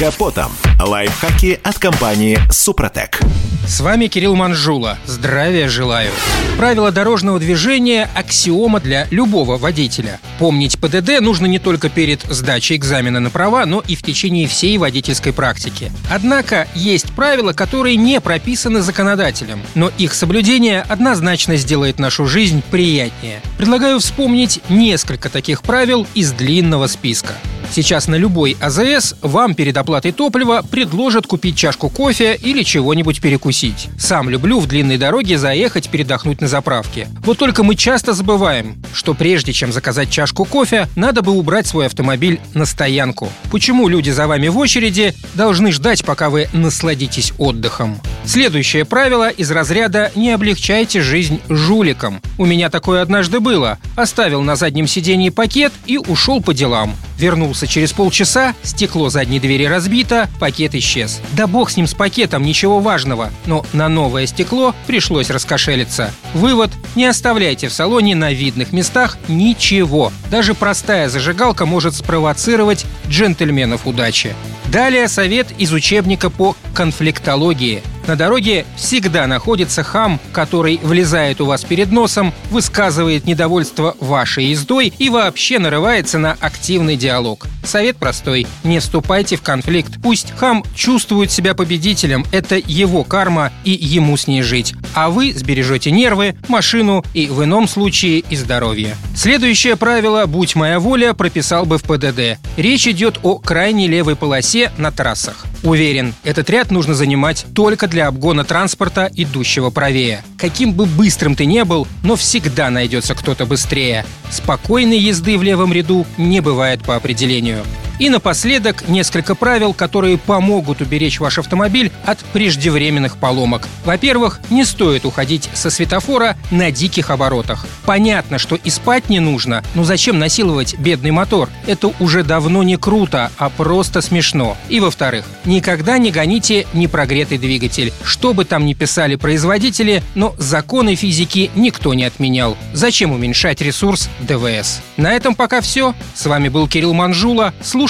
Капотом. Лайфхаки от компании «Супротек». С вами Кирилл Манжула. Здравия желаю. Правила дорожного движения – аксиома для любого водителя. Помнить ПДД нужно не только перед сдачей экзамена на права, но и в течение всей водительской практики. Однако есть правила, которые не прописаны законодателем, но их соблюдение однозначно сделает нашу жизнь приятнее. Предлагаю вспомнить несколько таких правил из длинного списка. Сейчас на любой АЗС вам перед оплатой топлива предложат купить чашку кофе или чего-нибудь перекусить. Сам люблю в длинной дороге заехать передохнуть на заправке. Вот только мы часто забываем, что прежде чем заказать чашку кофе, надо бы убрать свой автомобиль на стоянку. Почему люди за вами в очереди должны ждать, пока вы насладитесь отдыхом? Следующее правило из разряда «не облегчайте жизнь жуликам». У меня такое однажды было. Оставил на заднем сидении пакет и ушел по делам. Вернулся через полчаса, стекло задней двери разбито, пакет исчез. Да бог с ним с пакетом, ничего важного. Но на новое стекло пришлось раскошелиться. Вывод – не оставляйте в салоне на видных местах ничего. Даже простая зажигалка может спровоцировать джентльменов удачи. Далее совет из учебника по конфликтологии. На дороге всегда находится хам, который влезает у вас перед носом, высказывает недовольство вашей ездой и вообще нарывается на активный диалог. Совет простой. Не вступайте в конфликт. Пусть хам чувствует себя победителем. Это его карма и ему с ней жить. А вы сбережете нервы, машину и в ином случае и здоровье. Следующее правило «Будь моя воля» прописал бы в ПДД. Речь идет о крайней левой полосе на трассах. Уверен, этот ряд нужно занимать только для обгона транспорта, идущего правее. Каким бы быстрым ты не был, но всегда найдется кто-то быстрее. Спокойной езды в левом ряду не бывает по определению. И напоследок несколько правил, которые помогут уберечь ваш автомобиль от преждевременных поломок. Во-первых, не стоит уходить со светофора на диких оборотах. Понятно, что и спать не нужно, но зачем насиловать бедный мотор? Это уже давно не круто, а просто смешно. И во-вторых, никогда не гоните непрогретый двигатель. Что бы там ни писали производители, но законы физики никто не отменял. Зачем уменьшать ресурс ДВС? На этом пока все. С вами был Кирилл Манжула. Слушайте